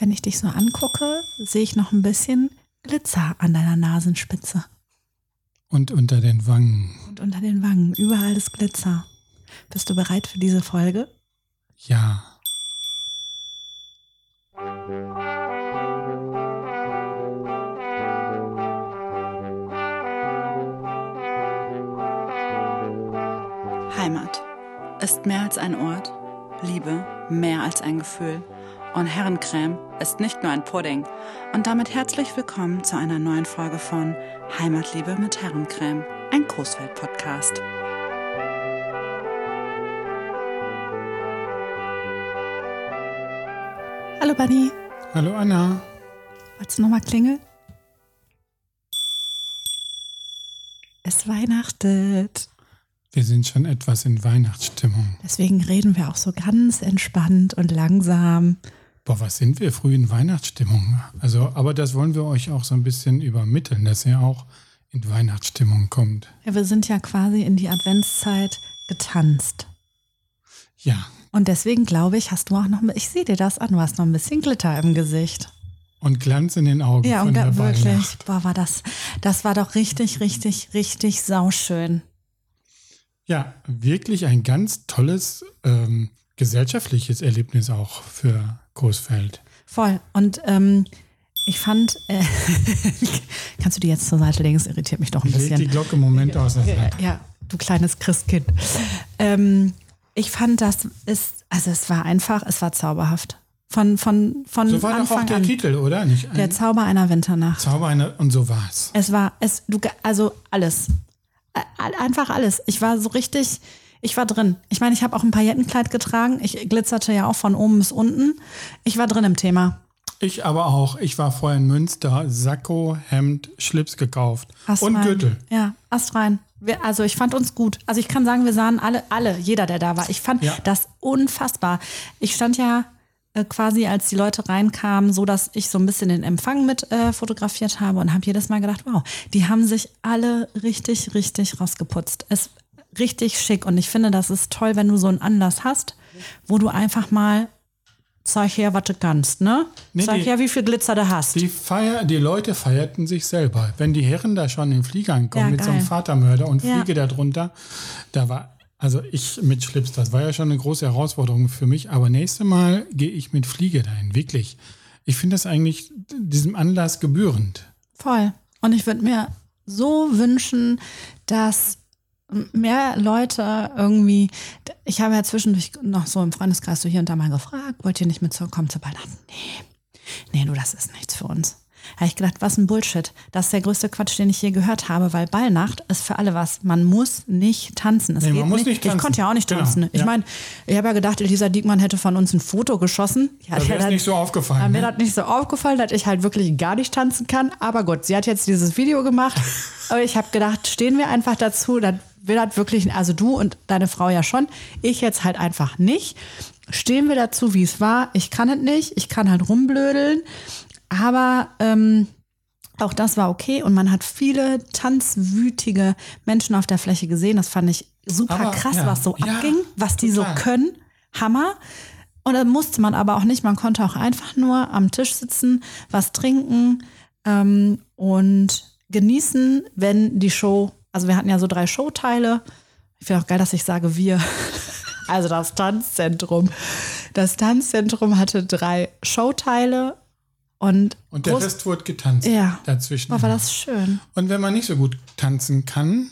Wenn ich dich so angucke, sehe ich noch ein bisschen Glitzer an deiner Nasenspitze. Und unter den Wangen. Und unter den Wangen. Überall ist Glitzer. Bist du bereit für diese Folge? Ja. Heimat ist mehr als ein Ort, Liebe mehr als ein Gefühl. Und Herrencreme ist nicht nur ein Pudding. Und damit herzlich willkommen zu einer neuen Folge von Heimatliebe mit Herrencreme, ein Coesfeld-Podcast. Hallo Bunny. Hallo Anna. Wolltest du nochmal klingeln? Es weihnachtet. Wir sind schon etwas in Weihnachtsstimmung. Deswegen reden wir auch so ganz entspannt und langsam. Boah, was sind wir früh in Weihnachtsstimmung? Also, aber das wollen wir euch auch so ein bisschen übermitteln, dass ihr auch in Weihnachtsstimmung kommt. Ja, wir sind ja quasi in die Adventszeit getanzt. Ja. Und deswegen glaube ich, hast du auch noch, ich sehe dir das an, du hast noch ein bisschen Glitter im Gesicht. Und Glanz in den Augen. Ja, von und der wirklich, boah, war das, das war doch richtig, richtig, richtig sauschön. Ja, wirklich ein ganz tolles ähm, gesellschaftliches Erlebnis auch für Großfeld. Voll. Und ähm, ich fand, äh, kannst du die jetzt zur Seite legen? Das irritiert mich doch ein leg bisschen. die Glocke im Moment aus. Ja, du kleines Christkind. Ähm, ich fand, das ist, also es war einfach, es war zauberhaft. Von, von, von So war doch Anfang auch der an. Titel, oder? Nicht ein Der Zauber einer Winternacht. Zauber einer, und so war's. Es war, es, du, also alles. Ä- Einfach alles. Ich war so richtig, ich war drin. Ich meine, ich habe auch ein Paillettenkleid getragen. Ich glitzerte ja auch von oben bis unten. Ich war drin im Thema. Ich aber auch. Ich war vorher in Münster, Sakko, Hemd, Schlips gekauft. Ast und rein. Gürtel. Ja, Ast rein. Wir, also ich fand uns gut. Also ich kann sagen, wir sahen alle, alle, jeder, der da war. Ich fand Ja. das unfassbar. Ich stand ja äh, quasi, als die Leute reinkamen, so dass ich so ein bisschen den Empfang mit äh, fotografiert habe und habe jedes Mal gedacht, wow, die haben sich alle richtig, richtig rausgeputzt. Es richtig schick und ich finde, das ist toll, wenn du so einen Anlass hast, wo du einfach mal zeig her, was du kannst, ne? Nee, zeig die- her, wie viel Glitzer du hast. Die, Feier, die Leute feierten sich selber. Wenn die Herren da schon in Flieger ankommen Ja, mit so einem. Vatermörder und Ja. Fliege darunter, da war, also ich mit Schlips, das war ja schon eine große Herausforderung für mich. Aber nächstes Mal gehe ich mit Fliege dahin, wirklich. Ich finde das eigentlich diesem Anlass gebührend. Voll. Und ich würde mir so wünschen, dass mehr Leute irgendwie, ich habe ja zwischendurch noch so im Freundeskreis so hier und da mal gefragt, wollt ihr nicht mit zur Weihnachten? Nee. Nee, du, das ist nichts für uns. Da habe ich gedacht, was ein Bullshit. Das ist der größte Quatsch, den ich je gehört habe, weil Ballnacht ist für alle was. Man muss nicht tanzen. Es Nee, man muss nicht tanzen. Ich konnte ja auch nicht Genau, tanzen. Ich ja. meine, ich habe ja gedacht, Elisa Diekmann hätte von uns ein Foto geschossen. Ja, Da der wäre nicht so aufgefallen. mir Ne? hat nicht so aufgefallen, dass ich halt wirklich gar nicht tanzen kann. Aber gut, sie hat jetzt dieses Video gemacht. Aber ich habe gedacht, stehen wir einfach dazu. Dann will das wirklich, also du und deine Frau ja schon. Ich jetzt halt einfach nicht. Stehen wir dazu, wie es war. Ich kann es nicht. Ich kann halt rumblödeln. Aber ähm, auch das war okay. Und man hat viele tanzwütige Menschen auf der Fläche gesehen. Das fand ich super Aber, krass, ja, was so ja, abging, was die so total. können. Hammer. Und dann musste man aber auch nicht. Man konnte auch einfach nur am Tisch sitzen, was trinken ähm, und genießen, wenn die Show, also wir hatten ja so drei Showteile. Ich finde auch geil, dass ich sage wir. Also das Tanzzentrum. Das Tanzzentrum hatte drei Showteile und, Und der Rest wurde getanzt Ja. dazwischen. Oh, war das schön. Und wenn man nicht so gut tanzen kann,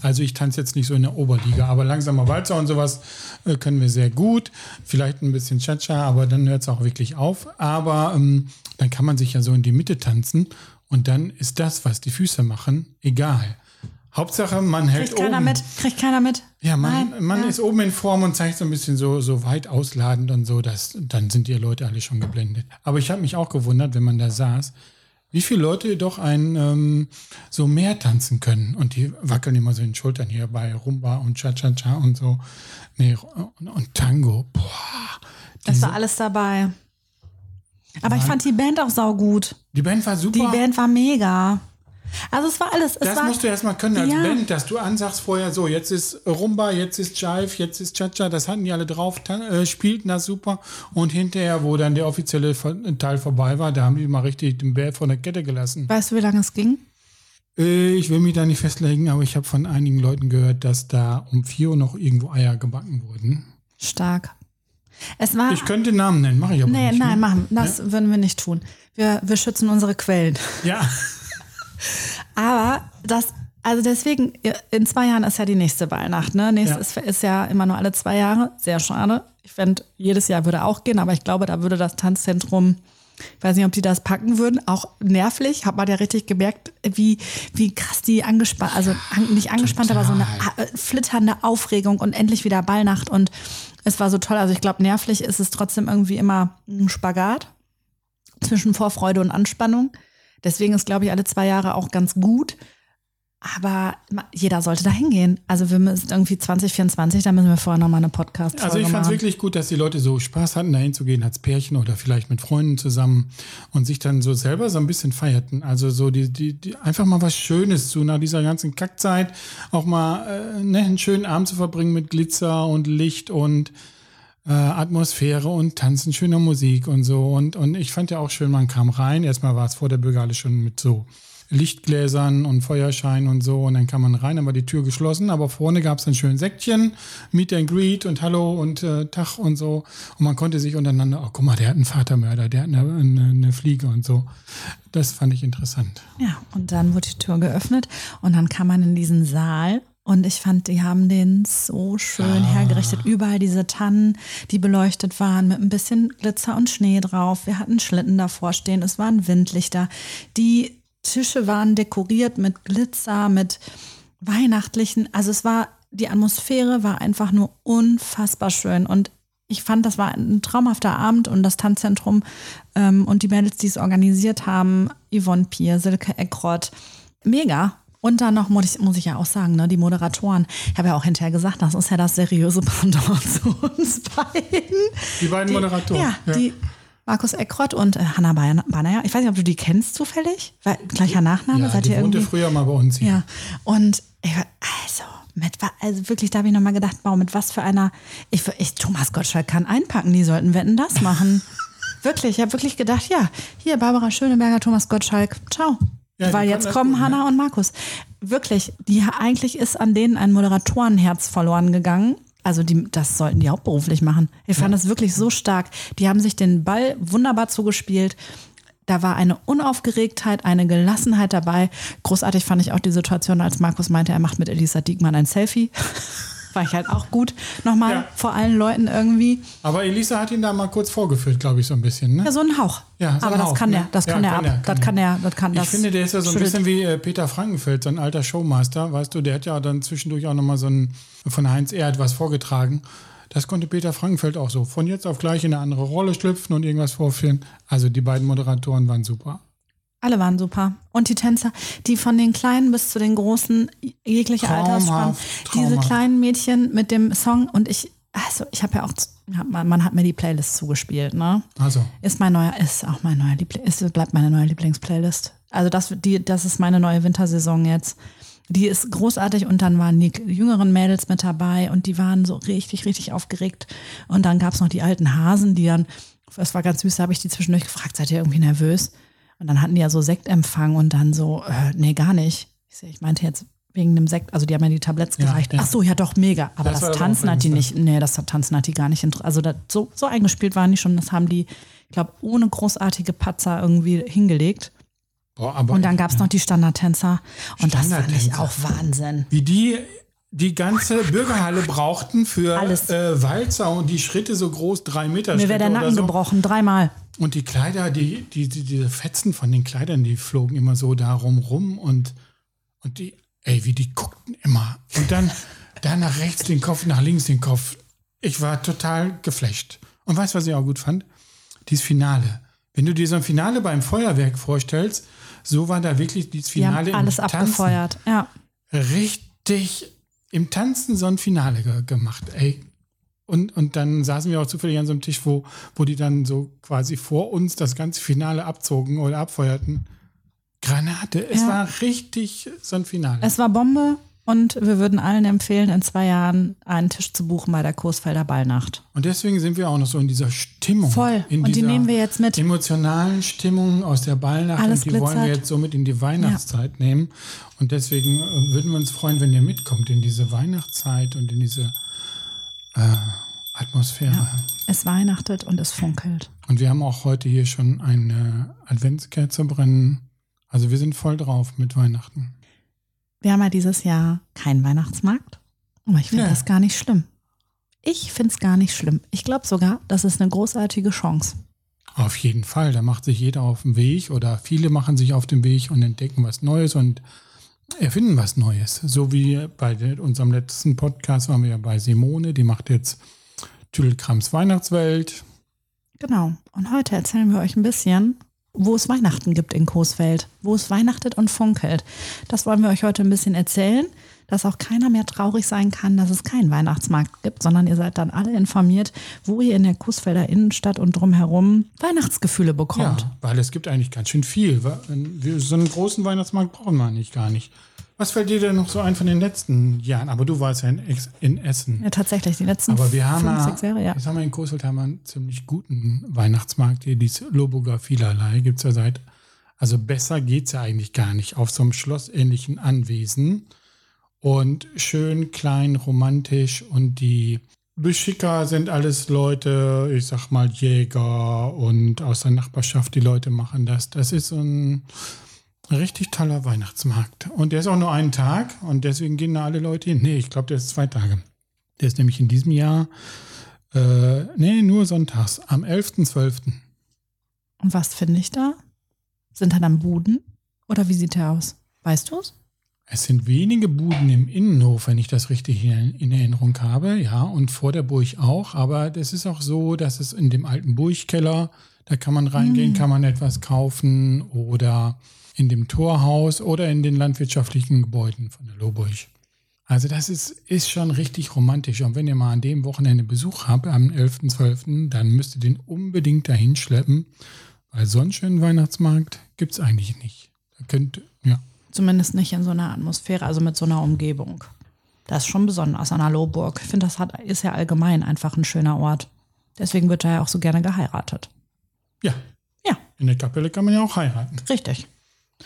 also ich tanze jetzt nicht so in der Oberliga, aber langsamer Walzer und sowas äh, können wir sehr gut. Vielleicht ein bisschen Cha-Cha, aber dann hört es auch wirklich auf. Aber ähm, dann kann man sich ja so in die Mitte tanzen und dann ist das, was die Füße machen, egal. Hauptsache, man hält Kriegt keiner oben. mit? Kriegt keiner mit? Ja, man, Nein? man Ja. ist oben in Form und zeigt so ein bisschen so, so weit ausladend und so, dass, dann sind die Leute alle schon geblendet. Aber ich habe mich auch gewundert, wenn man da saß, wie viele Leute doch ein ähm, so mehr tanzen können. Und die wackeln immer so in den Schultern hier bei Rumba und Cha-Cha-Cha und so. Nee, und, und Tango. Boah. Es war alles dabei. Aber ich fand die Band auch saugut. Die Band war super. Die Band war mega. Also es war alles. Es Das war, musst du erstmal können als Ja. Band, dass du ansagst vorher so, jetzt ist Rumba, jetzt ist Jive, jetzt ist Cha-Cha, das hatten die alle drauf, äh, spielten das super und hinterher, wo dann der offizielle Teil vorbei war, da haben die mal richtig den Bär von der Kette gelassen. Weißt du, wie lange es ging? Äh, ich will mich da nicht festlegen, aber ich habe von einigen Leuten gehört, dass da um 4 Uhr noch irgendwo Eier gebacken wurden. Stark. Es war. Ich könnte Namen nennen, mache ich aber nee, nicht. nein, ne? machen. Das würden wir nicht tun. Wir, wir schützen unsere Quellen. Ja, Aber das, also deswegen, in zwei Jahren ist ja die nächste Weihnacht. Ne? Nächstes ist, ist ja immer nur alle zwei Jahre. Sehr schade. Ich fände, jedes Jahr würde auch gehen, aber ich glaube, da würde das Tanzzentrum, ich weiß nicht, ob die das packen würden, auch nervlich. Hat man ja richtig gemerkt, wie, wie krass die angespannt, also an, nicht angespannt, aber so eine flitternde Aufregung und endlich wieder Ballnacht und es war so toll. Also ich glaube, nervlich ist es trotzdem irgendwie immer ein Spagat zwischen Vorfreude und Anspannung. Deswegen ist, glaube ich, alle zwei Jahre auch ganz gut. Aber jeder sollte da hingehen. Also wir müssen irgendwie 2024, da müssen wir vorher nochmal eine podcast also ich fand es machen. wirklich gut, dass die Leute so Spaß hatten, da hinzugehen als Pärchen oder vielleicht mit Freunden zusammen und sich dann so selber so ein bisschen feierten. Also so die, die, die einfach mal was Schönes zu nach dieser ganzen Kackzeit, auch mal äh, ne, einen schönen Abend zu verbringen mit Glitzer und Licht und äh, Atmosphäre und Tanzen, schöner Musik und so. Und, und ich fand ja auch schön, man kam rein. Erstmal war es vor der Bürgerhalle schon mit so Lichtgläsern und Feuerschein und so. Und dann kam man rein, dann war die Tür geschlossen. Aber vorne gab es ein schönes Säckchen, Meet and Greet und Hallo und äh, Tag und so. Und man konnte sich untereinander, oh guck mal, der hat einen Vatermörder, der hat eine, eine, eine Fliege und so. Das fand ich interessant. Ja, und dann wurde die Tür geöffnet und dann kam man in diesen Saal. Und ich fand, die haben den so schön hergerichtet. Überall diese Tannen, die beleuchtet waren, mit ein bisschen Glitzer und Schnee drauf. Wir hatten Schlitten davor stehen, es waren Windlichter. Die Tische waren dekoriert mit Glitzer, mit weihnachtlichen. Also es war, die Atmosphäre war einfach nur unfassbar schön. Und ich fand, das war ein traumhafter Abend und das Tanzzentrum ähm, und die Mädels, die es organisiert haben, Yvonne Pier, Silke Eckrott, mega. Und dann noch, muss ich, muss ich ja auch sagen, ne, die Moderatoren, ich habe ja auch hinterher gesagt, das ist ja das seriöse Pendant zu uns beiden. Die beiden Moderatoren. Ja, die Markus Eckrott und äh, Hanna Banner. Ich weiß nicht, ob du die kennst zufällig, weil gleicher Nachname, Ja, seid die ihr wohnte irgendwie? früher mal bei uns hier. Ja, und ich, also, mit, also wirklich, da habe ich nochmal gedacht, wow, mit was für einer, ich, ich Thomas Gottschalk kann einpacken, die sollten Wetten das machen. wirklich, ich habe wirklich gedacht, ja, hier Barbara Schöneberger, Thomas Gottschalk, ciao. Ja, Weil jetzt kommen gut, ne? Hanna und Markus. Wirklich, die eigentlich ist an denen ein Moderatorenherz verloren gegangen. Also die, das sollten die hauptberuflich machen. Ich fand das wirklich so stark. Die haben sich den Ball wunderbar zugespielt. Da war eine Unaufgeregtheit, eine Gelassenheit dabei. Großartig fand ich auch die Situation, als Markus meinte, er macht mit Elisa Diekmann ein Selfie. War ich halt auch gut. Nochmal Ja. vor allen Leuten irgendwie. Aber Elisa hat ihn da mal kurz vorgeführt, glaube ich, so ein bisschen. Ne? Ja, so ein Hauch. Ja, so Aber das Hauch, kann ne? der, das Ja, kann kann ab. er, kann das kann der, das kann das. Ich finde, der ist ja so ein bisschen wie äh, Peter Frankenfeld, so ein alter Showmaster, weißt du, der hat ja dann zwischendurch auch nochmal so ein, von Heinz Erd was vorgetragen. Das konnte Peter Frankenfeld auch so. Von jetzt auf gleich in eine andere Rolle schlüpfen und irgendwas vorführen. Also die beiden Moderatoren waren super. Alle waren super. Und die Tänzer, die von den Kleinen bis zu den Großen, jegliche Traumhaft, Altersspanne. Diese traumhaft. kleinen Mädchen mit dem Song und ich, also ich habe ja auch, man, hat mir die Playlist zugespielt, ne? Also, Ist mein neuer, ist auch mein neuer Liebling, ist, bleibt meine neue Lieblingsplaylist. Also das, die, das ist meine neue Wintersaison jetzt. Die ist großartig und dann waren die jüngeren Mädels mit dabei und die waren so richtig, richtig aufgeregt. Und dann gab es noch die alten Hasen, die dann, das war ganz süß, da habe ich die zwischendurch gefragt, seid ihr irgendwie nervös? Und dann hatten die ja so Sektempfang und dann so, äh, nee, gar nicht. Ich, ich meinte jetzt wegen dem Sekt, also die haben ja die Tabletts Ja, gereicht. ja. Ach so, ja doch, mega. Aber Das das, Tanzen hat die nicht, nee, das Tanzen hat die gar nicht, also das, so, so eingespielt waren die schon, das haben die, ich glaube, ohne großartige Patzer irgendwie hingelegt. aber Und dann gab es noch die Standardtänzer. Und das fand ich auch Wahnsinn. wie die die ganze Bürgerhalle brauchten für äh, Walzer und die Schritte so groß, drei Meter Mir wäre der Nacken so. gebrochen, dreimal. Und die Kleider, die, die, die, diese Fetzen von den Kleidern, die flogen immer so da rum rum und, und die, ey, wie die guckten immer. Und dann, dann nach rechts den Kopf, nach links den Kopf. Ich war total geflecht. Und weißt du, was ich auch gut fand? Dieses Finale. Wenn du dir so ein Finale beim Feuerwerk vorstellst, so war da wirklich dieses Die haben Finale alles im Tanzen. abgefeuert. Ja. Richtig im Tanzen so ein Finale ge gemacht, ey. Und, und dann saßen wir auch zufällig an so einem Tisch, wo, wo die dann so quasi vor uns das ganze Finale abzogen oder abfeuerten. Granate. Es Ja. war richtig so ein Finale. Es war Bombe und wir würden allen empfehlen, in zwei Jahren einen Tisch zu buchen bei der Coesfelder Ballnacht. Und deswegen sind wir auch noch so in dieser Stimmung. Voll. In Und die nehmen wir jetzt mit. Emotionalen Stimmung aus der Ballnacht. Alles und die wollen wir glitzert. jetzt somit in die Weihnachtszeit nehmen. Und deswegen äh, würden wir uns freuen, wenn ihr mitkommt in diese Weihnachtszeit und in diese äh, Atmosphäre. Es weihnachtet und es funkelt. Und wir haben auch heute hier schon eine Adventskerze brennen. Also wir sind voll drauf mit Weihnachten. Wir haben ja dieses Jahr keinen Weihnachtsmarkt. Aber ich finde Nee. das gar nicht schlimm. Ich finde es gar nicht schlimm. Ich glaube sogar, das ist eine großartige Chance. Auf jeden Fall, da macht sich jeder auf den Weg oder viele machen sich auf den Weg und entdecken was Neues und erfinden was Neues. So wie bei unserem letzten Podcast waren wir ja bei Simone, die macht jetzt Tüdelkrams Weihnachtswelt. Genau. Und heute erzählen wir euch ein bisschen, wo es Weihnachten gibt in Coesfeld, wo es weihnachtet und funkelt. Das wollen wir euch heute ein bisschen erzählen, dass auch keiner mehr traurig sein kann, dass es keinen Weihnachtsmarkt gibt, sondern ihr seid dann alle informiert, wo ihr in der Coesfelder Innenstadt und drumherum Weihnachtsgefühle bekommt. Ja, weil es gibt eigentlich ganz schön viel. So einen großen Weihnachtsmarkt brauchen wir eigentlich gar nicht. Was fällt dir denn noch so ein von den letzten Jahren? Aber du warst ja in, in Essen. Ja, tatsächlich, die letzten Aber wir haben fünf, ja, sechs Jahre, ja. jetzt haben wir in Coesfeld haben wir einen ziemlich guten Weihnachtsmarkt hier, dieses Loburger Vielerlei gibt es ja seit, also besser geht es ja eigentlich gar nicht, auf so einem schlossähnlichen Anwesen und schön klein, romantisch und die Beschicker sind alles Leute, ich sag mal Jäger und aus der Nachbarschaft, die Leute machen das. Das ist ein richtig toller Weihnachtsmarkt. Und der ist auch nur einen Tag und deswegen gehen da alle Leute hin. Nee, ich glaube, der ist zwei Tage. Der ist nämlich in diesem Jahr, äh, nee, nur sonntags, am 11.12. Und was finde ich da? Sind da dann Buden? Oder wie sieht der aus? Weißt du es? Es sind wenige Buden im Innenhof, wenn ich das richtig in, in Erinnerung habe, ja, und vor der Burg auch. Aber es ist auch so, dass es in dem alten Burgkeller, da kann man reingehen, kann man etwas kaufen oder in dem Torhaus oder in den landwirtschaftlichen Gebäuden von der Lohburg. Also das ist, ist schon richtig romantisch. Und wenn ihr mal an dem Wochenende Besuch habt, am 11.12., dann müsst ihr den unbedingt dahin schleppen, weil so einen schönen Weihnachtsmarkt gibt es eigentlich nicht. Da könnt, ja. Zumindest nicht in so einer Atmosphäre, also mit so einer Umgebung. Das ist schon besonders an der Lohburg. Ich finde, das hat, ist ja allgemein einfach ein schöner Ort. Deswegen wird da ja auch so gerne geheiratet. Ja, Ja, in der Kapelle kann man ja auch heiraten. richtig.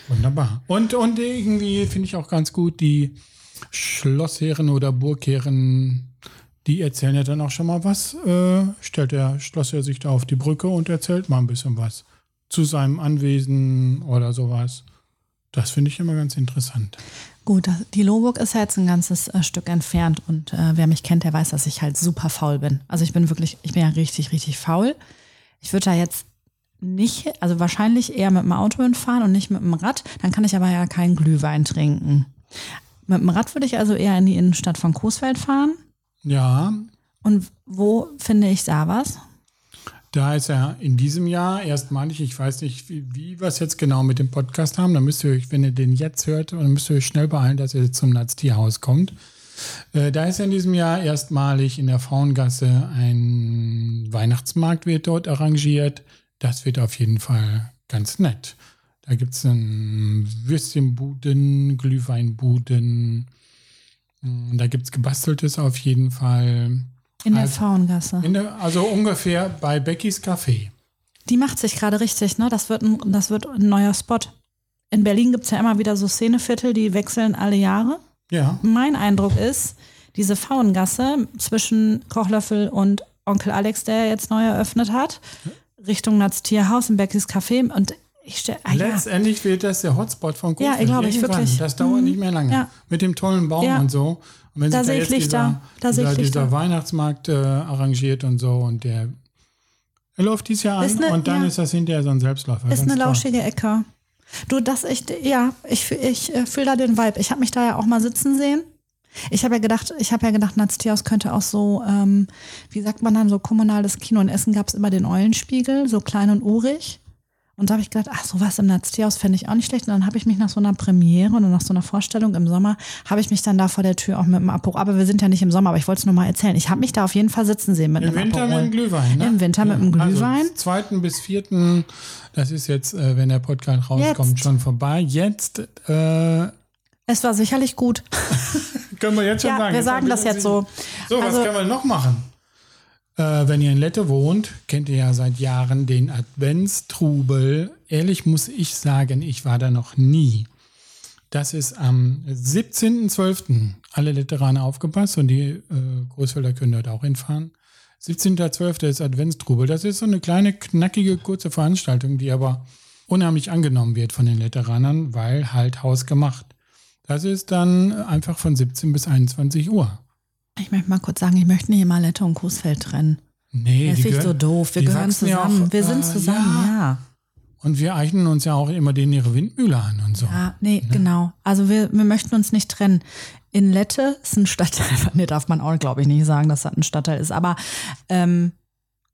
Wunderbar. Und, und irgendwie finde ich auch ganz gut, die Schlossherren oder Burgherren, die erzählen ja dann auch schon mal was. Äh, stellt der Schlossherr sich da auf die Brücke und erzählt mal ein bisschen was zu seinem Anwesen oder sowas. Das finde ich immer ganz interessant. Gut, die Lohburg ist ja jetzt ein ganzes äh, Stück entfernt und äh, wer mich kennt, der weiß, dass ich halt super faul bin. Also ich bin wirklich, ich bin ja richtig, richtig faul. Ich würde da jetzt nicht, also wahrscheinlich eher mit dem Auto hinfahren und nicht mit dem Rad. Dann kann ich aber ja keinen Glühwein trinken. Mit dem Rad würde ich also eher in die Innenstadt von Coesfeld fahren. Ja, Und wo finde ich da was? Da ist er in diesem Jahr erstmalig, ich weiß nicht, wie, wie wir es jetzt genau mit dem Podcast haben, dann müsst ihr euch, wenn ihr den jetzt hört, dann müsst ihr euch schnell beeilen, dass ihr zum Natztierhaus kommt. Äh, da ist in diesem Jahr erstmalig in der Frauengasse ein Weihnachtsmarkt wird dort arrangiert. Das wird auf jeden Fall ganz nett. Da gibt es Würstchenbuden, Glühweinbuden. Mm, Da gibt es Gebasteltes auf jeden Fall. In der Also- Frauengasse. In der, also ungefähr bei Beckys Café. Die macht sich gerade richtig, ne? Das wird, ein, das wird ein neuer Spot. In Berlin gibt es ja immer wieder so Szeneviertel, die wechseln alle Jahre. Ja. Mein Eindruck ist, diese Frauengasse zwischen Kochlöffel und Onkel Alex, der jetzt neu eröffnet hat, Richtung Natztierhaus und Beckys Café. Und ich stelle, ah, ja, Letztendlich wird das der Hotspot von Ja, Kofeld. glaube ich, wirklich. Das dauert Mhm. nicht mehr lange. Ja. Mit dem tollen Baum Ja. und so. Und wenn Da sich sehe ich Lichter. Da Dieser, sehe ich Lichter. dieser Weihnachtsmarkt äh, arrangiert und so und der er läuft dieses Jahr an eine- und dann ja. ist das hinterher so ein Selbstläufer. ist eine toll. lauschige Ecke. Du, das ich, ja, ich, ich äh, fühle da den Vibe. Ich habe mich da ja auch mal sitzen sehen. Ich habe ja gedacht, ich habe ja gedacht, Natztierhaus könnte auch so, ähm, wie sagt man dann, so kommunales Kino. In Essen gab es immer den Eulenspiegel, so klein und urig. Und da habe ich gedacht, ach, sowas im Narzteehaus fände ich auch nicht schlecht. Und dann habe ich mich nach so einer Premiere oder nach so einer Vorstellung im Sommer, habe ich mich dann da vor der Tür auch mit dem Aperol, aber wir sind ja nicht im Sommer, aber ich wollte es nur mal erzählen. Ich habe mich da auf jeden Fall sitzen sehen mit Im einem Winter Aperol. mit dem Glühwein, ne? Im Winter mit dem Glühwein. Also zweiten bis vierten, das ist jetzt, äh, wenn der Podcast rauskommt, Jetzt. schon vorbei. Jetzt äh, Es war sicherlich gut. können wir jetzt schon Ja, sagen. wir sagen haben das jetzt so. So, was Also- können wir noch machen? Äh, wenn ihr in Lette wohnt, kennt ihr ja seit Jahren den Adventstrubel. Ehrlich muss ich sagen, ich war da noch nie. Das ist am 17.12. Alle Letteraner aufgepasst und die äh, Großfelder können dort auch hinfahren. 17.12. ist Adventstrubel. Das ist so eine kleine, knackige, kurze Veranstaltung, die aber unheimlich angenommen wird von den Letteranern, weil halt hausgemacht. Das ist dann einfach von 17 bis 21 Uhr. Ich möchte mal kurz sagen, ich möchte nicht immer Lette und Coesfeld trennen. Nee, Das finde ich so doof. Wir gehören zusammen. auch, wir sind äh, zusammen, ja. ja. Und wir eignen uns ja auch immer denen ihre Windmühle an und so. Ja, nee, genau. Also wir, wir möchten uns nicht trennen. In Lette ist ein Stadtteil, nee, darf man auch, glaube ich, nicht sagen, dass das ein Stadtteil ist. Aber ähm,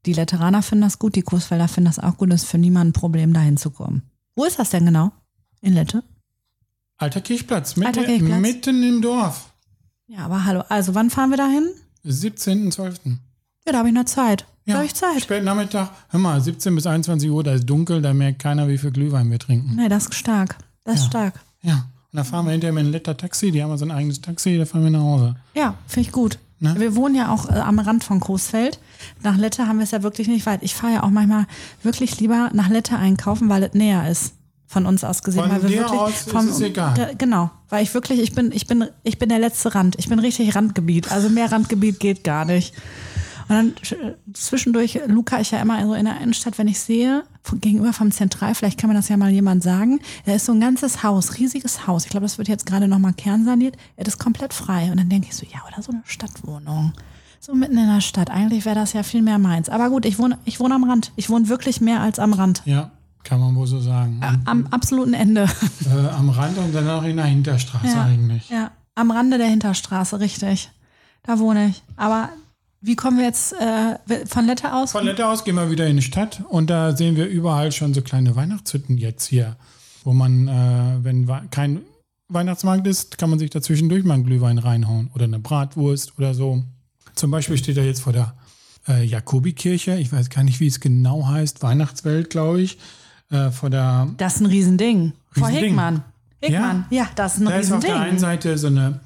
die Letteraner finden das gut, die Kursfelder finden das auch gut. Es ist für niemanden ein Problem, da hinzukommen. Wo ist das denn genau? In Lette? Alter Kirchplatz, mitten, Alter Kirchplatz. mitten im Dorf. Ja, aber hallo. Also wann fahren wir da hin? 17.12. Ja, da habe ich noch Zeit. Da Ja, habe ich Zeit. Spät Nachmittag, hör mal, 17 bis 21 Uhr, da ist dunkel, da merkt keiner, wie viel Glühwein wir trinken. Nee, das ist stark. Das ist Ja. stark. Ja, und da fahren wir hinterher mit einem Letter Taxi, die haben so ein eigenes Taxi, da fahren wir nach Hause. Ja, finde ich gut. Ne? Wir wohnen ja auch äh, am Rand von Coesfeld. Nach Lette haben wir es ja wirklich nicht weit. Ich fahre ja auch manchmal wirklich lieber nach Lette einkaufen, weil es näher ist. Von uns aus gesehen. Von weil wir dir wirklich aus ist vom, es egal. Ge- Genau. Weil ich wirklich, ich bin, ich bin, ich bin der letzte Rand. Ich bin richtig Randgebiet. Also mehr Randgebiet geht gar nicht. Und dann zwischendurch luca ich ja immer so in der Innenstadt, wenn ich sehe, gegenüber vom Zentral, vielleicht kann mir das ja mal jemand sagen, da ist so ein ganzes Haus, riesiges Haus. Ich glaube, das wird jetzt gerade nochmal kernsaniert. Das ist komplett frei. Und dann denke ich so, ja, oder so eine Stadtwohnung. So mitten in der Stadt. Eigentlich wäre das ja viel mehr meins. Aber gut, ich wohne, ich wohne am Rand. Ich wohne wirklich mehr als am Rand. Ja, kann man wohl so sagen. Am absoluten Ende. Äh, am Rand und dann auch in der Hinterstraße Ja. eigentlich. Ja, am Rande der Hinterstraße, richtig. Da wohne ich. Aber wie kommen wir jetzt äh, von Lette aus? Von Lette aus gehen wir wieder in die Stadt und da sehen wir überall schon so kleine Weihnachtshütten jetzt hier, wo man, äh, wenn kein Weihnachtsmarkt ist, kann man sich dazwischendurch mal einen Glühwein reinhauen oder eine Bratwurst oder so. Zum Beispiel steht er jetzt vor der äh, Jakobikirche, ich weiß gar nicht, wie es genau heißt, Weihnachtswelt, glaube ich, äh, vor der das ist ein Riesending. Vor Riesending. Hickmann. Hickmann. Ja, das ist ein Da ist auf der einen Riesending. Seite so eine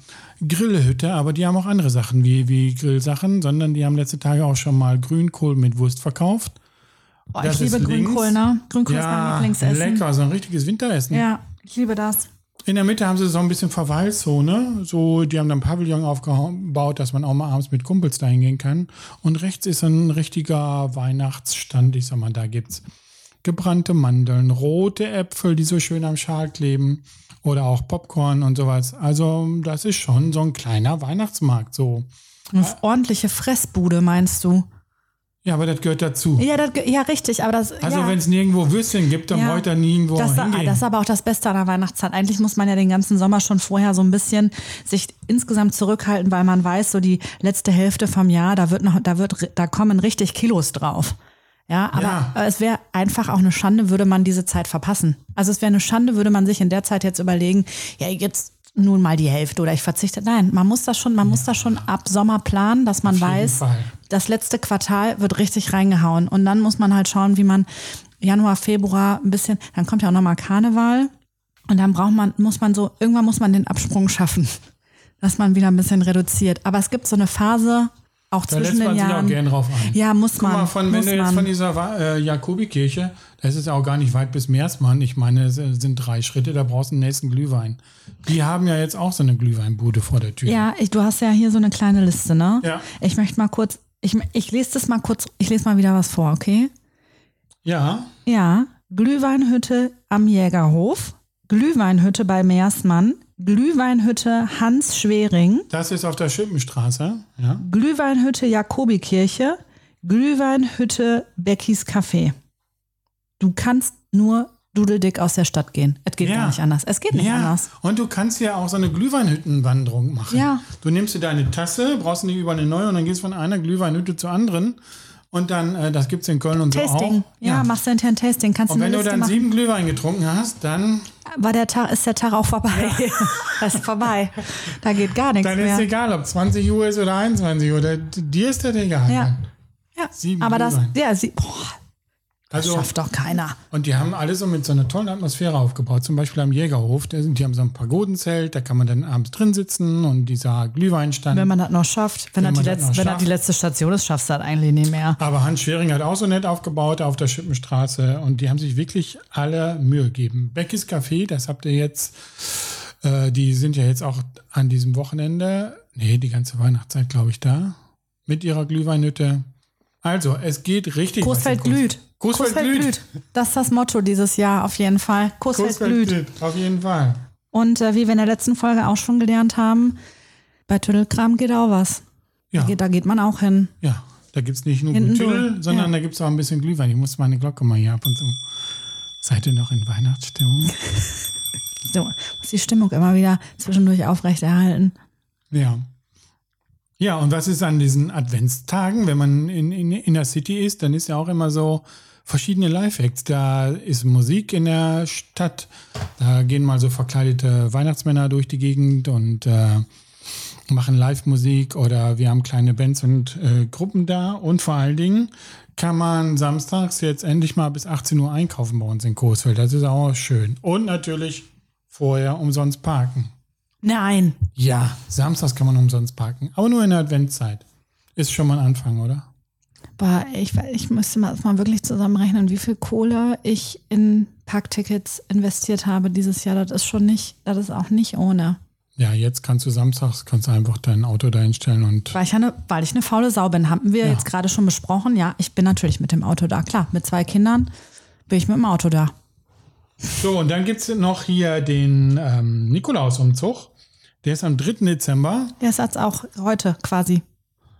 Grillhütte, aber die haben auch andere Sachen wie, wie Grillsachen, sondern die haben letzte Tage auch schon mal Grünkohl mit Wurst verkauft. Oh, das ich liebe ist links. Grünkohl, ne? Grünkohl ist mein Ja, Lieblingsessen. lecker, so ein richtiges Winteressen. Ja, ich liebe das. In der Mitte haben sie so ein bisschen Verweilzone. So, die haben dann einen Pavillon aufgebaut, dass man auch mal abends mit Kumpels da hingehen kann. Und rechts ist ein richtiger Weihnachtsstand. Ich sag mal, da gibt's gebrannte Mandeln, rote Äpfel, die so schön am Schal kleben. Oder auch Popcorn und sowas. Also, das ist schon so ein kleiner Weihnachtsmarkt. So. Eine ordentliche Fressbude, meinst du? Ja, aber das gehört dazu. Ja, das, ja richtig, aber das. Also, ja. wenn es nirgendwo Würstchen gibt, dann Ja. wollt ihr nirgendwo Das, hingehen. das ist aber auch das Beste an der Weihnachtszeit. Eigentlich muss man ja den ganzen Sommer schon vorher so ein bisschen sich insgesamt zurückhalten, weil man weiß, so die letzte Hälfte vom Jahr, da wird noch, da wird, da kommen richtig Kilos drauf. Ja, aber Ja. es wäre einfach auch eine Schande, würde man diese Zeit verpassen. Also es wäre eine Schande, würde man sich in der Zeit jetzt überlegen, ja, jetzt nun mal die Hälfte oder ich verzichte. Nein, man muss das schon, man muss das schon ab Sommer planen, dass man weiß, Fall. das letzte Quartal wird richtig reingehauen. Und dann muss man halt schauen, wie man Januar, Februar ein bisschen, dann kommt ja auch nochmal Karneval. Und dann braucht man, muss man so, irgendwann muss man den Absprung schaffen, dass man wieder ein bisschen reduziert. Aber es gibt so eine Phase, auch da lässt zwischen man den sich auch gern drauf ein. Ja, muss Guck man. mal, von, wenn du jetzt man. von dieser äh, Jakobikirche, das ist ja auch gar nicht weit bis Meersmann. Ich meine, es sind drei Schritte, da brauchst du den nächsten Glühwein. Die haben ja jetzt auch so eine Glühweinbude vor der Tür. Ja, ich, du hast ja hier so eine kleine Liste, ne? Ja. Ich möchte mal kurz, ich, ich lese das mal kurz, ich lese mal wieder was vor, okay? Ja, Ja, Glühweinhütte am Jägerhof, Glühweinhütte bei Meersmann, Glühweinhütte Hans Schwering, das ist auf der Schippenstraße. Ja. Glühweinhütte Jakobikirche, Glühweinhütte Beckys Café. Du kannst nur dudeldick aus der Stadt gehen. Es geht Ja. gar nicht anders. Es geht nicht ja, anders. und du kannst ja auch so eine Glühweinhüttenwanderung machen. Ja. Du nimmst dir deine Tasse, brauchst nicht über eine neue und dann gehst von einer Glühweinhütte zur anderen Und dann, äh, das gibt es in Köln und so Tasting. auch. Ja, machst du hinterher ein Tasting. Kannst Und wenn du dann machen. sieben Glühwein getrunken hast, dann, War der Tag, ist der Tag auch vorbei. das ist vorbei. Da geht gar nichts dann ist mehr. egal, ob 20 Uhr ist oder 21 Uhr. Dir ist das egal. Ja. Ja, Sieben aber das, Glühwein. ja, sie, boah, das Also, schafft doch keiner. und die haben alles so mit so einer tollen Atmosphäre aufgebaut. Zum Beispiel am Jägerhof. Die haben so ein Pagodenzelt, da kann man dann abends drin sitzen und dieser Glühweinstand. Wenn man das noch schafft. Wenn, Wenn das, die letzte, wenn das schafft. die letzte Station ist, schaffst du das eigentlich nicht mehr. Aber Hans Schwering hat auch so nett aufgebaut auf der Schippenstraße und die haben sich wirklich alle Mühe gegeben. Beckys Café, das habt ihr jetzt, äh, die sind ja jetzt auch an diesem Wochenende, nee, die ganze Weihnachtszeit, glaube ich, da, mit ihrer Glühweinhütte. Also, es geht richtig. Kunst. glüht. Coesfeld glüht. Das ist das Motto dieses Jahr auf jeden Fall. Coesfeld glüht. glüht, auf jeden Fall. Und äh, wie wir in der letzten Folge auch schon gelernt haben, bei Tüdelkram geht auch was. Ja, Da, geht, da geht man auch hin. ja. Da gibt es nicht nur Hinten Tüdel, sondern ja. da gibt es auch ein bisschen Glühwein. Ich muss meine Glocke mal hier ab und zu. Seid ihr noch in Weihnachtsstimmung? So, muss die Stimmung immer wieder zwischendurch aufrechterhalten. Ja. Ja, und was ist an diesen Adventstagen, wenn man in, in, in der City ist, dann ist ja auch immer so verschiedene Live-Acts. Da ist Musik in der Stadt, da gehen mal so verkleidete Weihnachtsmänner durch die Gegend und äh, machen Live-Musik oder wir haben kleine Bands und äh, Gruppen da und vor allen Dingen kann man samstags jetzt endlich mal bis 18 Uhr einkaufen bei uns in Coesfeld. Das ist auch schön. Und natürlich vorher umsonst parken. Nein. Ja, samstags kann man umsonst parken, aber nur in der Adventszeit. Ist schon mal ein Anfang, oder? Boah, ich, ich müsste mal, mal wirklich zusammenrechnen, wie viel Kohle ich in Parktickets investiert habe dieses Jahr. Das ist schon nicht, das ist auch nicht ohne. Ja, jetzt kannst du samstags kannst du einfach dein Auto da hinstellen und Weil ich eine, weil ich eine faule Sau bin, haben wir Ja. jetzt gerade schon besprochen. Ja, ich bin natürlich mit dem Auto da. Klar, mit zwei Kindern bin ich mit dem Auto da. so und dann gibt's noch hier den ähm, Nikolausumzug. Der ist am 3. Dezember. Der ist jetzt auch heute quasi.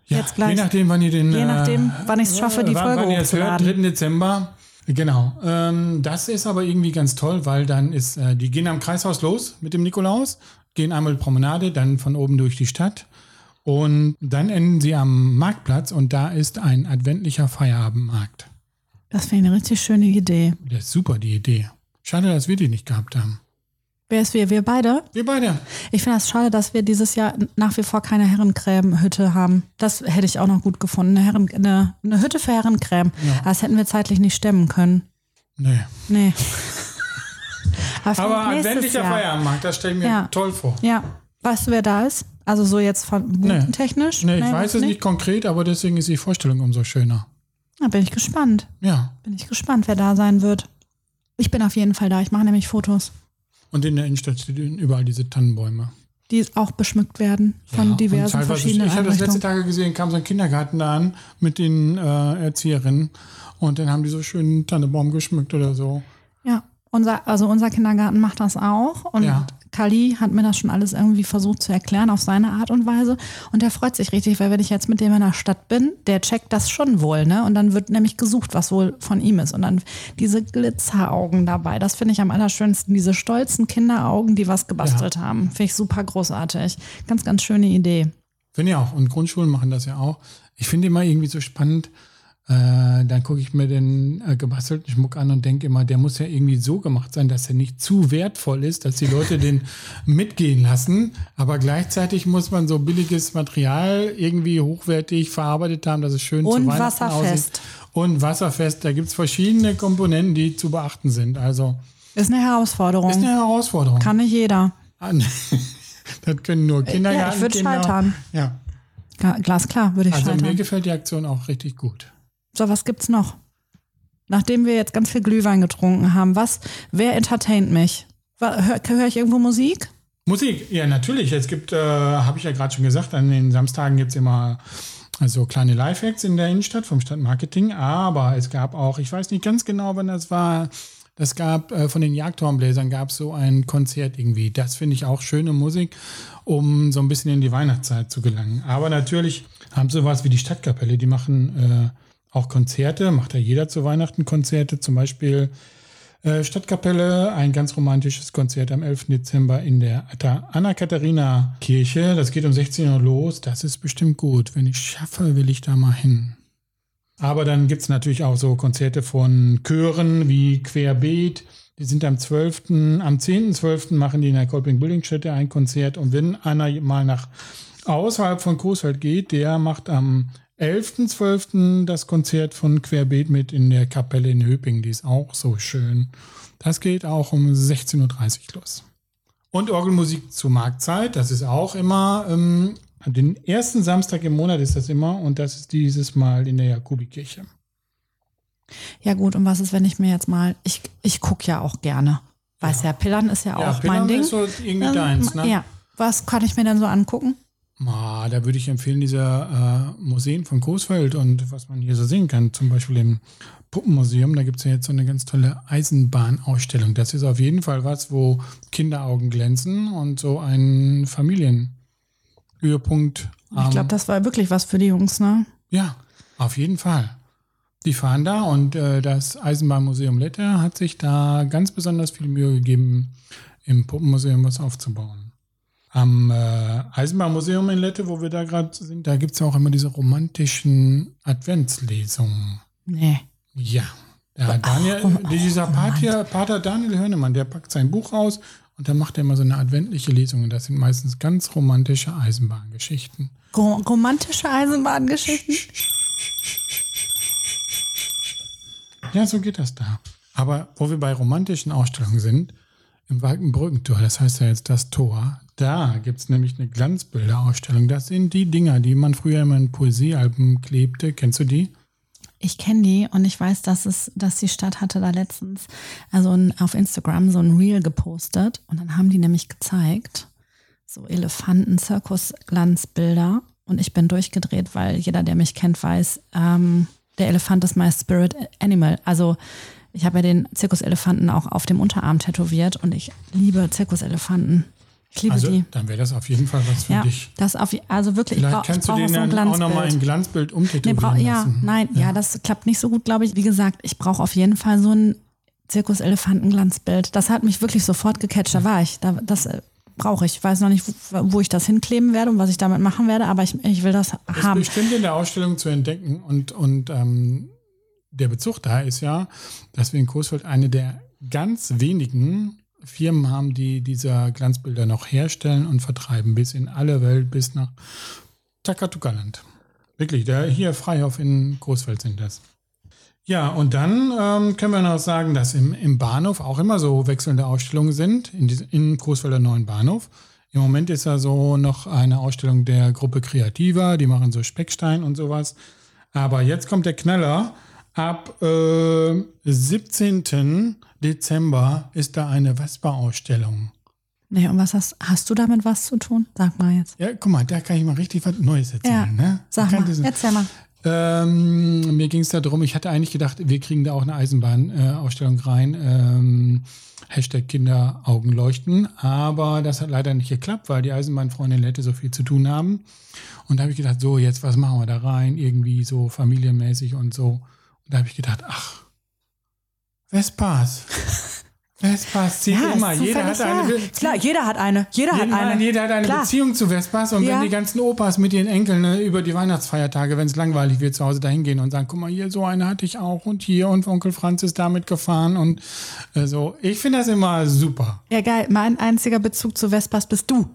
Ja, Jetzt gleich. Je nachdem, wann ihr den. Je nachdem, wann ich's schaffe, die wann, Folge wann ihr es hört, 3. hochzuladen. Dezember. Genau. Ähm, das ist aber irgendwie ganz toll, weil dann ist, äh, die gehen am Kreishaus los mit dem Nikolaus, gehen einmal Promenade, dann von oben durch die Stadt und dann enden sie am Marktplatz und da ist ein adventlicher Feierabendmarkt. Das ich eine richtig schöne Idee. Das ist super, die Idee. Schade, dass wir die nicht gehabt haben. Wer ist wir? Wir beide? Wir beide. Ich finde das schade, dass wir dieses Jahr nach wie vor keine Herrencreme-Hütte haben. Das hätte ich auch noch gut gefunden. Eine, Herren, eine, eine Hütte für Herrencreme. Ja. Das hätten wir zeitlich nicht stemmen können. Nee. Nee. Aber, vielleicht Aber nächstes adventlicher. Feierabendmarkt, das stelle ich mir Ja. toll vor. Ja. Weißt du, wer da ist? Also so jetzt von budentechnisch? Nee, ich weiß es nicht konkret, aber deswegen ist die Vorstellung umso schöner. Da bin ich gespannt. Ja. Bin ich gespannt, wer da sein wird. Ich bin auf jeden Fall da. Ich mache nämlich Fotos, Und in der Innenstadt stehen überall diese Tannenbäume. die auch beschmückt werden von Ja, diversen verschiedenen Ich habe das letzte. Tage gesehen, kam so ein Kindergarten da an mit den äh, Erzieherinnen und dann haben die so schön Tannenbaum geschmückt oder so. Ja, unser, also unser Kindergarten macht das auch. Und Ja. Kali hat mir das schon alles irgendwie versucht zu erklären auf seine Art und Weise. Und der freut sich richtig, weil wenn ich jetzt mit dem in der Stadt bin, der checkt das schon wohl, ne? Und dann wird nämlich gesucht, was wohl von ihm ist. Und dann diese Glitzeraugen dabei. Das finde ich am allerschönsten. Diese stolzen Kinderaugen, die was gebastelt haben. Finde ich super großartig. Ganz, ganz schöne Idee. Finde ich auch. Und Grundschulen machen das ja auch. Ich finde immer irgendwie so spannend, äh, dann gucke ich mir den äh, gebastelten Schmuck an und denke immer, der muss ja irgendwie so gemacht sein, dass er nicht zu wertvoll ist, dass die Leute den mitgehen lassen. Aber gleichzeitig muss man so billiges Material irgendwie hochwertig verarbeitet haben, dass es schön Und zu Weihnachten wasserfest. aussieht. Und wasserfest. Da gibt es verschiedene Komponenten, die zu beachten sind. Also Ist eine Herausforderung. ist eine Herausforderung. Kann nicht jeder. das können nur Kindergarten. Ja, ich würde scheitern. Ja. Glasklar würde ich Also scheitern. mir gefällt die Aktion auch richtig gut. So, was gibt's noch? Nachdem wir jetzt ganz viel Glühwein getrunken haben, was, wer entertaint mich? Höre hör ich irgendwo Musik? Musik, ja, natürlich. Es gibt, äh, habe ich ja gerade schon gesagt, an den Samstagen gibt es immer also kleine Live-Acts in der Innenstadt vom Stadtmarketing. Aber es gab auch, ich weiß nicht ganz genau, wann das war, das gab äh, von den Jagdhornbläsern gab es so ein Konzert irgendwie. Das finde ich auch schöne Musik, um so ein bisschen in die Weihnachtszeit zu gelangen. Aber natürlich haben sowas wie die Stadtkapelle, die machen äh, auch Konzerte, macht ja jeder zu Weihnachten Konzerte, zum Beispiel äh, Stadtkapelle, ein ganz romantisches Konzert am 11. Dezember in der Anna-Katharina-Kirche. Das geht um 16 Uhr los. Das ist bestimmt gut. Wenn ich schaffe, will ich da mal hin. Aber dann gibt es natürlich auch so Konzerte von Chören wie Querbeet. Die sind am 12., am 10.12. machen die in der Kolping Bildungsstätte ein Konzert. Und wenn einer mal nach außerhalb von Coesfeld geht, der macht am 11.12. das Konzert von Querbeet mit in der Kapelle in Höping. Die ist auch so schön. Das geht auch um 16.30 Uhr los. Und Orgelmusik zur Marktzeit, das ist auch immer, ähm, den ersten Samstag im Monat ist das immer und das ist dieses Mal in der Jakobikirche. Ja gut, und was ist, wenn ich mir jetzt mal, ich, ich gucke ja auch gerne. Weiß ja, Pillern ist ja, ja auch Pillern mein Ding. Ist so irgendwie ähm, deins, ne? Ja. Was kann ich mir denn so angucken? Ma, da würde ich empfehlen, diese äh, Museen von Coesfeld und was man hier so sehen kann, zum Beispiel im Puppenmuseum, da gibt es ja jetzt so eine ganz tolle Eisenbahnausstellung. Das ist auf jeden Fall was, wo Kinderaugen glänzen und so ein Familienhöhepunkt. ich glaube, das war wirklich was für die Jungs, ne? Ja, auf jeden Fall. Die fahren da und äh, das Eisenbahnmuseum Lette hat sich da ganz besonders viel Mühe gegeben, im Puppenmuseum was aufzubauen. Am äh, Eisenbahnmuseum in Lette, wo wir da gerade sind, da gibt es auch immer diese romantischen Adventslesungen. Nee. Ja. Ja, Daniel, Ach, dieser Pater, Pater Daniel Hörnemann, der packt sein Buch aus und dann macht er immer so eine adventliche Lesung. Und das sind meistens ganz romantische Eisenbahngeschichten. romantische Eisenbahngeschichten? Ja, so geht das da. Aber wo wir bei romantischen Ausstellungen sind, im Walkenbrückentor, das heißt ja jetzt das Tor, da gibt es nämlich eine Glanzbilderausstellung. Das sind die Dinger, die man früher immer in Poesiealben klebte. Kennst du die? Ich kenne die und ich weiß, dass es, dass die Stadt hatte da letztens also ein, auf Instagram so ein Reel gepostet und dann haben die nämlich gezeigt, so Elefanten, Zirkus-Glanzbilder und ich bin durchgedreht, weil jeder, der mich kennt, weiß, ähm, der Elefant ist my spirit animal. Also ich habe ja den Zirkuselefanten auch auf dem Unterarm tätowiert und ich liebe Zirkuselefanten. Ich liebe also, die. Dann wäre das auf jeden Fall was für ja, dich. Das auf, also wirklich. Vielleicht ich kannst du den so dann auch nochmal in Glanzbild umtätowieren nee, brauch, Ja, nein, ja. ja. das klappt nicht so gut, glaube ich. Wie gesagt, ich brauche auf jeden Fall so ein Zirkuselefanten-Glanzbild. Das hat mich wirklich sofort gecatcht. Da war ich. Da, das äh, brauche ich. Ich weiß noch nicht, wo, wo, ich das hinkleben werde und was ich damit machen werde, aber ich, ich will das, das haben. Ist bestimmt in der Ausstellung zu entdecken und, und ähm, der Bezug da ist ja, dass wir in Coesfeld eine der ganz wenigen Firmen haben, die diese Glanzbilder noch herstellen und vertreiben, bis in alle Welt, bis nach Takatukaland. Wirklich, der hier Freihof in Großfeld sind das. Ja, und dann ähm, können wir noch sagen, dass im, im Bahnhof auch immer so wechselnde Ausstellungen sind, in, in Großfelder neuen Bahnhof. Im Moment ist da so noch eine Ausstellung der Gruppe Kreativa, die machen so Speckstein und sowas. Aber jetzt kommt der Knaller. Ab äh, 17. Dezember ist da eine Vespa-Ausstellung. Nee, und was hast, hast du damit was zu tun? Sag mal jetzt. Ja, guck mal, da kann ich mal richtig was Neues erzählen. Ja, ne? Sag mal, diesen, erzähl mal. Ähm, mir ging es darum, ich hatte eigentlich gedacht, wir kriegen da auch eine Eisenbahnausstellung äh, rein. Ähm, Hashtag Kinderaugen leuchten. Aber das hat leider nicht geklappt, weil die Eisenbahnfreunde in Lette so viel zu tun haben. Und da habe ich gedacht, so, jetzt was machen wir da rein? Irgendwie so familienmäßig und so. Und da habe ich gedacht, ach, Vespas. Vespas zieht ja, immer. Jeder hat eine. Ja. Klar, jeder hat eine. Jeder hat eine. Jeder hat eine Klar. Beziehung zu Vespas. Und ja. wenn die ganzen Opas mit ihren Enkeln ne, über die Weihnachtsfeiertage, wenn es langweilig wird, zu Hause dahin gehen und sagen, guck mal, hier, so eine hatte ich auch und hier und Onkel Franz ist damit gefahren und äh, so. Ich finde das immer super. Ja, geil. Mein einziger Bezug zu Vespas bist du.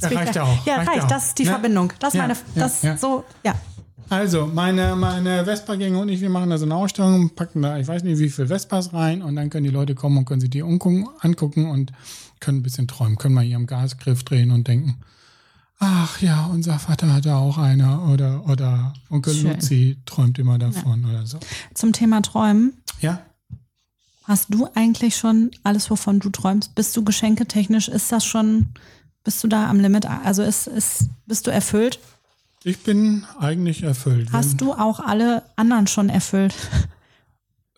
Das ja, reicht ja auch. Ja, reicht. reicht. Das ist die ne? Verbindung. Das ist meine, das so, ja. Also, meine, meine Vespa-Gänge und ich, wir machen da so eine Ausstellung, packen da, ich weiß nicht, wie viel Vespas rein und dann können die Leute kommen und können sich die angucken und können ein bisschen träumen, können mal ihrem Gasgriff drehen und denken, ach ja, unser Vater hatte auch eine oder, oder Onkel Schön. Luzi träumt immer davon ja. oder so. Zum Thema Träumen. Ja. Hast du eigentlich schon alles, wovon du träumst? Bist du geschenketechnisch? Ist das schon, bist du da am Limit? Also ist, ist, bist du erfüllt? Ich bin eigentlich erfüllt. Hast du auch alle anderen schon erfüllt?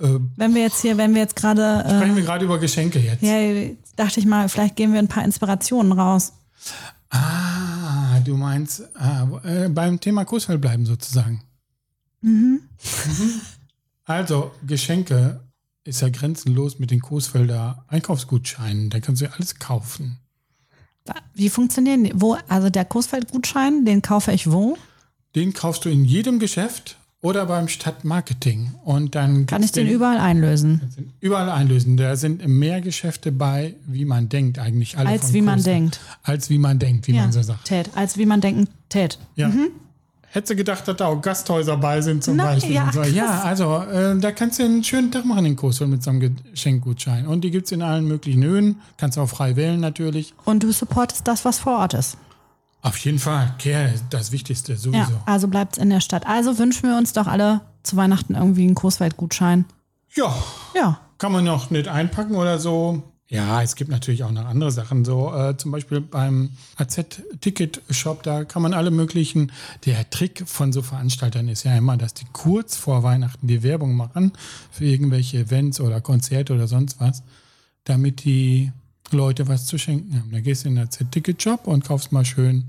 Äh, wenn wir jetzt hier, wenn wir jetzt gerade. Äh, sprechen wir gerade über Geschenke jetzt. Ja, dachte ich mal, vielleicht geben wir ein paar Inspirationen raus. Ah, du meinst äh, beim Thema Kussfeld bleiben sozusagen. Mhm. mhm. Also, Geschenke ist ja grenzenlos mit den Coesfelder Einkaufsgutscheinen. Da kannst du ja alles kaufen. Wie funktionieren die? Wo, also der Coesfeld-Gutschein, den kaufe ich wo? Den kaufst du in jedem Geschäft oder beim Stadtmarketing. Und dann Kann ich den überall einlösen? überall einlösen. Da sind mehr Geschäfte bei, wie man denkt, eigentlich alle. Als wie man Coaster. denkt. Als wie man denkt, wie Ja, man so sagt. tät. Als wie man denken, tät. Ja. Hättest du gedacht, dass da auch Gasthäuser bei sind zum Nein, Beispiel? ja, so. ja also äh, da kannst du einen schönen Tag machen in Coesfeld mit so einem Geschenkgutschein. Und die gibt es in allen möglichen Höhen. Kannst du auch frei wählen natürlich. Und du supportest das, was vor Ort ist. Auf jeden Fall. Care ist das Wichtigste sowieso. Ja, also bleibt es in der Stadt. Also wünschen wir uns doch alle zu Weihnachten irgendwie einen Großwaldgutschein. Ja, Ja, kann man noch nicht einpacken oder so. Ja, es gibt natürlich auch noch andere Sachen. So äh, zum Beispiel beim AZ-Ticket-Shop, da kann man alle möglichen. Der Trick von so Veranstaltern ist ja immer, dass die kurz vor Weihnachten die Werbung machen für irgendwelche Events oder Konzerte oder sonst was, damit die Leute was zu schenken haben. Da gehst du in den AZ-Ticket-Shop und kaufst mal schön.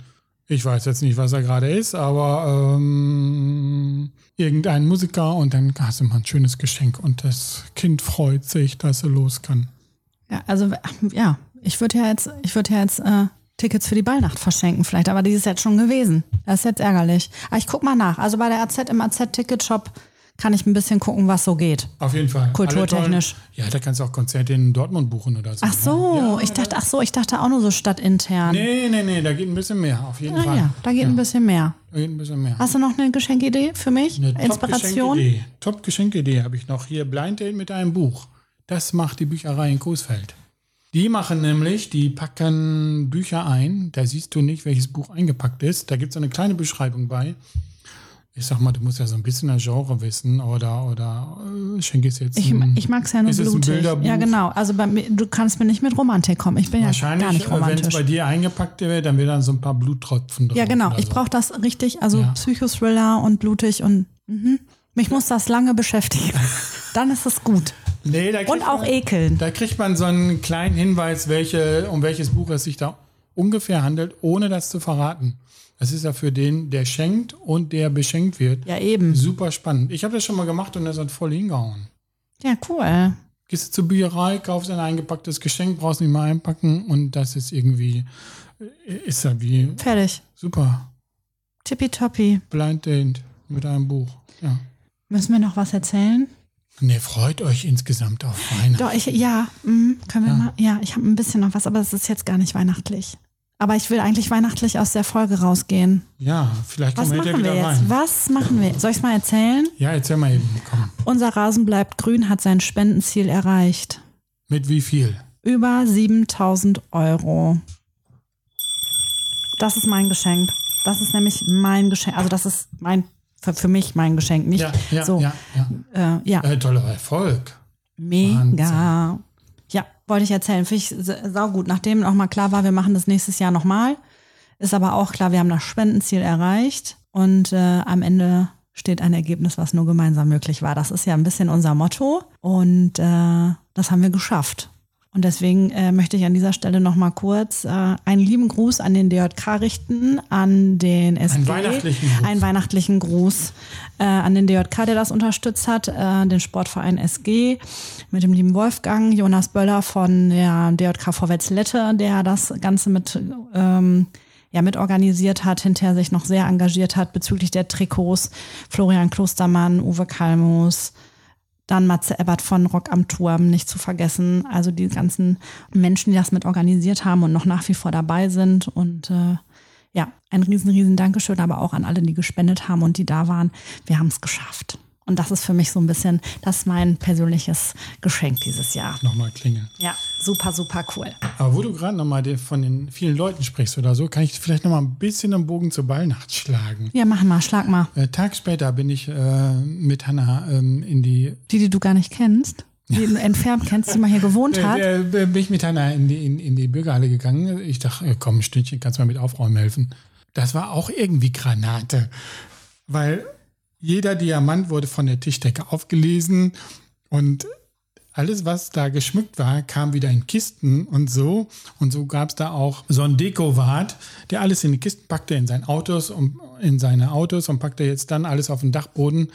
Ich weiß jetzt nicht, was er gerade ist, aber ähm, irgendeinen Musiker und dann hast du mal ein schönes Geschenk und das Kind freut sich, dass er los kann. Ja also ja, ich würde ja jetzt, ich würde ja jetzt äh, Tickets für die Ballnacht verschenken, vielleicht, aber die ist jetzt schon gewesen. Das ist jetzt ärgerlich. Aber ich guck mal nach. Also bei der AZ im AZ-Ticket-Shop kann ich ein bisschen gucken, was so geht. Auf jeden Fall. Kulturtechnisch. Ja, da kannst du auch Konzerte in Dortmund buchen oder so. Ach so, Ja, ich dachte, ach so, ich dachte auch nur so stadtintern. Nee, nee, nee, da geht ein bisschen mehr, auf jeden ah Fall. ja, da geht ein bisschen mehr. Da geht ein bisschen mehr. Hast du noch eine Geschenkidee für mich? Eine Inspiration? Top-Geschenkidee. Top-Geschenkidee habe ich noch hier. Blind Date mit einem Buch. Das macht die Bücherei in Coesfeld. Die machen nämlich, die packen Bücher ein. Da siehst du nicht, welches Buch eingepackt ist. Da gibt es eine kleine Beschreibung bei. Ich sag mal, du musst ja so ein bisschen das Genre wissen oder, oder äh, schenke es jetzt Ich, ein- ich mag es ja nur ist es ein blutig. Bilderbuch? Ja, genau. Also bei mir, du kannst mir nicht mit Romantik kommen. Ich bin ja gar Wahrscheinlich, nicht äh, wenn es romantisch. bei dir eingepackt wird, dann wird dann so ein paar Bluttropfen drauf. Ja, genau. Ich so. brauche das richtig, also Ja. Psychothriller und blutig und mhm. mich muss das lange beschäftigen. Dann ist es gut. Nee, Und auch man, ekeln. Da kriegt man so einen kleinen Hinweis, welche, um welches Buch es sich da ungefähr handelt, ohne das zu verraten. Das ist ja für den, der schenkt und der beschenkt wird. Ja, eben. Super spannend. Ich habe das schon mal gemacht und das hat voll hingehauen. Ja, cool. Gehst du zur Bücherei, kaufst ein eingepacktes Geschenk, brauchst nicht mehr einpacken und das ist irgendwie, ist ja wie Fertig. super. Tippitoppi. Blind Date mit einem Buch. Ja. Müssen wir noch was erzählen? Ne, freut euch insgesamt auf Weihnachten. Doch, ich, ja, mhm. können wir mal. Ja, ich habe ein bisschen noch was, aber es ist jetzt gar nicht weihnachtlich. Aber ich will eigentlich weihnachtlich aus der Folge rausgehen. Ja, vielleicht kommen wir machen hinterher wir wieder jetzt? rein. Was machen wir? Soll ich es mal erzählen? Ja, erzähl mal eben, komm. Unser Rasen bleibt grün hat sein Spendenziel erreicht. Mit wie viel? Über 7000 Euro. Das ist mein Geschenk. Das ist nämlich mein Geschenk. Also das ist mein, für, für mich mein Geschenk. Nicht Ja, ja, so. ja, ja. Äh, ja. Äh, toller Erfolg. Mega. Ja, wollte ich erzählen. Finde ich sa- saugut. Nachdem auch mal klar war, wir machen das nächstes Jahr nochmal, ist aber auch klar, wir haben das Spendenziel erreicht und äh, am Ende steht ein Ergebnis, was nur gemeinsam möglich war. Das ist ja ein bisschen unser Motto und äh, das haben wir geschafft. Und deswegen äh, möchte ich an dieser Stelle nochmal kurz äh, einen lieben Gruß an den DJK richten, an den SG. weihnachtlichen Gruß. Einen weihnachtlichen Gruß äh, an den DJK, der das unterstützt hat, äh, den Sportverein SG mit dem lieben Wolfgang, Jonas Böller von der DJK Vorwärts Lette, der das Ganze mit, ähm, ja, mit organisiert hat, hinterher sich noch sehr engagiert hat bezüglich der Trikots, Florian Klostermann, Uwe Kalmus, dann Matze Ebbert von Rock am Turm, nicht zu vergessen. Also die ganzen Menschen, die das mit organisiert haben und noch nach wie vor dabei sind. Und äh, ja, ein riesen, riesen Dankeschön, aber auch an alle, die gespendet haben und die da waren. Wir haben es geschafft. Und das ist für mich so ein bisschen, das ist mein persönliches Geschenk dieses Jahr. Nochmal klingeln. Ja, super, super cool. Aber wo du gerade nochmal von den vielen Leuten sprichst oder so, kann ich vielleicht nochmal ein bisschen den Bogen zur Ballnacht schlagen. Ja, mach mal, schlag mal. Äh, Tag später bin ich äh, mit Hanna ähm, in die Die, die du gar nicht kennst, die du entfernt kennst, die mal hier gewohnt hat. Äh, bin ich mit Hanna in die, in, in die Bürgerhalle gegangen. Ich dachte, äh, komm, ein Stündchen, kannst du mal mit Aufräumen helfen. Das war auch irgendwie Granate. Weil jeder Diamant wurde von der Tischdecke aufgelesen und alles, was da geschmückt war, kam wieder in Kisten und so. Und so gab es da auch so einen Dekowart, der alles in die Kisten packte, in sein Autos und in seine Autos und packte jetzt dann alles auf den Dachboden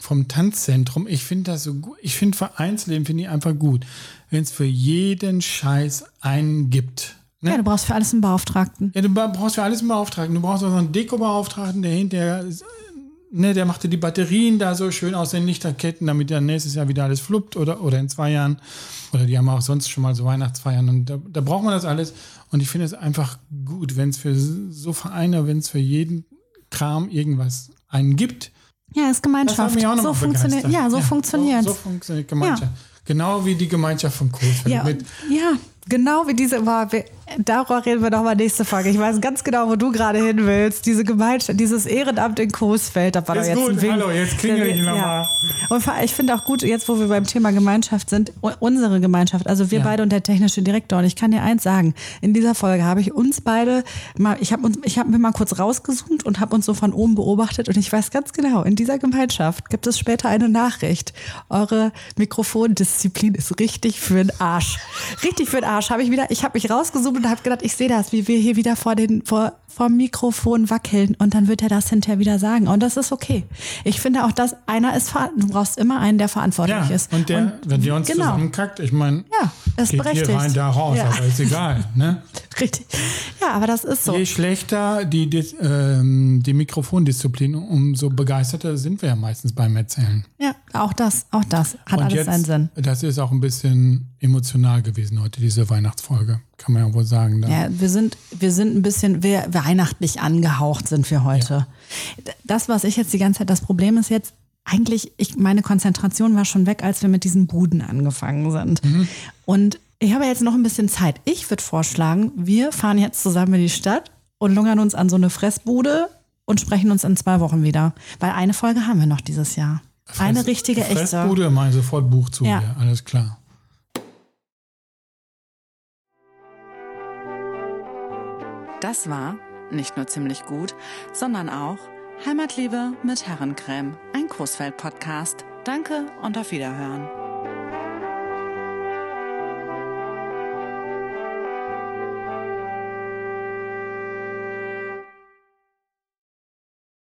vom Tanzzentrum. Ich finde das so gut. Ich finde Vereinsleben finde ich einfach gut, wenn es für jeden Scheiß einen gibt. Ne? Ja, du brauchst für alles einen Beauftragten. Ja, du brauchst für alles einen Beauftragten. Du brauchst auch so einen Deko-Beauftragten, der hinterher ne, der machte die Batterien da so schön aus den Lichterketten, damit dann nächstes Jahr wieder alles fluppt oder, oder in zwei Jahren. Oder die haben auch sonst schon mal so Weihnachtsfeiern und da, da braucht man das alles. Und ich finde es einfach gut, wenn es für so Vereine, wenn es für jeden Kram irgendwas einen gibt. Ja, ist Gemeinschaft. Das hat mich auch noch so funktioniert. Ja, so funktioniert So, so funktioniert Gemeinschaft. Genau wie die Gemeinschaft von Coesfeld. Ja, ja, genau wie diese. Wir, darüber reden wir nochmal nächste Folge. Ich weiß ganz genau, wo du gerade hin willst. Diese Gemeinschaft, dieses Ehrenamt in Coesfeld. Da war doch Ist jetzt gut, ein Wink. hallo, jetzt klingel ich Ja. nochmal. Und vor allem, ich finde auch gut, jetzt wo wir beim Thema Gemeinschaft sind, unsere Gemeinschaft, also wir Ja. beide und der technische Direktor. Und ich kann dir eins sagen, in dieser Folge habe ich uns beide mal, ich habe uns, ich habe mir mal kurz rausgezoomt und habe uns so von oben beobachtet und ich weiß ganz genau, in dieser Gemeinschaft gibt es später eine Nachricht. Eure Mikrofondisziplin ist richtig für den Arsch. Richtig für den Arsch. Habe ich wieder, ich habe mich rausgezoomt und habe gedacht, ich sehe das, wie wir hier wieder vor den, vor, dem Mikrofon wackeln und dann wird er das hinterher wieder sagen. Und das ist okay. Ich finde auch, dass einer ist, ver- du brauchst immer einen, der verantwortlich ja, ist. und der, wenn der uns genau. zusammenkackt, ich meine, Ja, ist geht berechtigt. hier rein, da raus, Ja. aber ist egal. Ne? Richtig. Ja, aber das ist so. Je schlechter die, Dis- ähm, die Mikrofondisziplin, umso begeisterter sind wir ja meistens beim Erzählen. Ja, auch das, auch das hat Und alles jetzt, seinen Sinn. das ist auch ein bisschen emotional gewesen heute, diese Weihnachtsfolge. Kann man ja wohl sagen. Da. Ja, wir sind, wir sind ein bisschen weihnachtlich angehaucht sind wir heute. Das, was ich jetzt die ganze Zeit, das Problem ist jetzt, eigentlich, ich, meine Konzentration war schon weg, als wir mit diesen Buden angefangen sind. Und ich habe jetzt noch ein bisschen Zeit. Ich würde vorschlagen, wir fahren jetzt zusammen in die Stadt und lungern uns an so eine Fressbude und sprechen uns in zwei Wochen wieder. Weil eine Folge haben wir noch dieses Jahr. eine Fress- richtige, echte. Fressbude, mal sofort Buch zu, Ja. ja. alles klar. Das war nicht nur ziemlich gut, sondern auch Heimatliebe mit Herrencreme, ein Großfeld-Podcast. Danke und auf Wiederhören.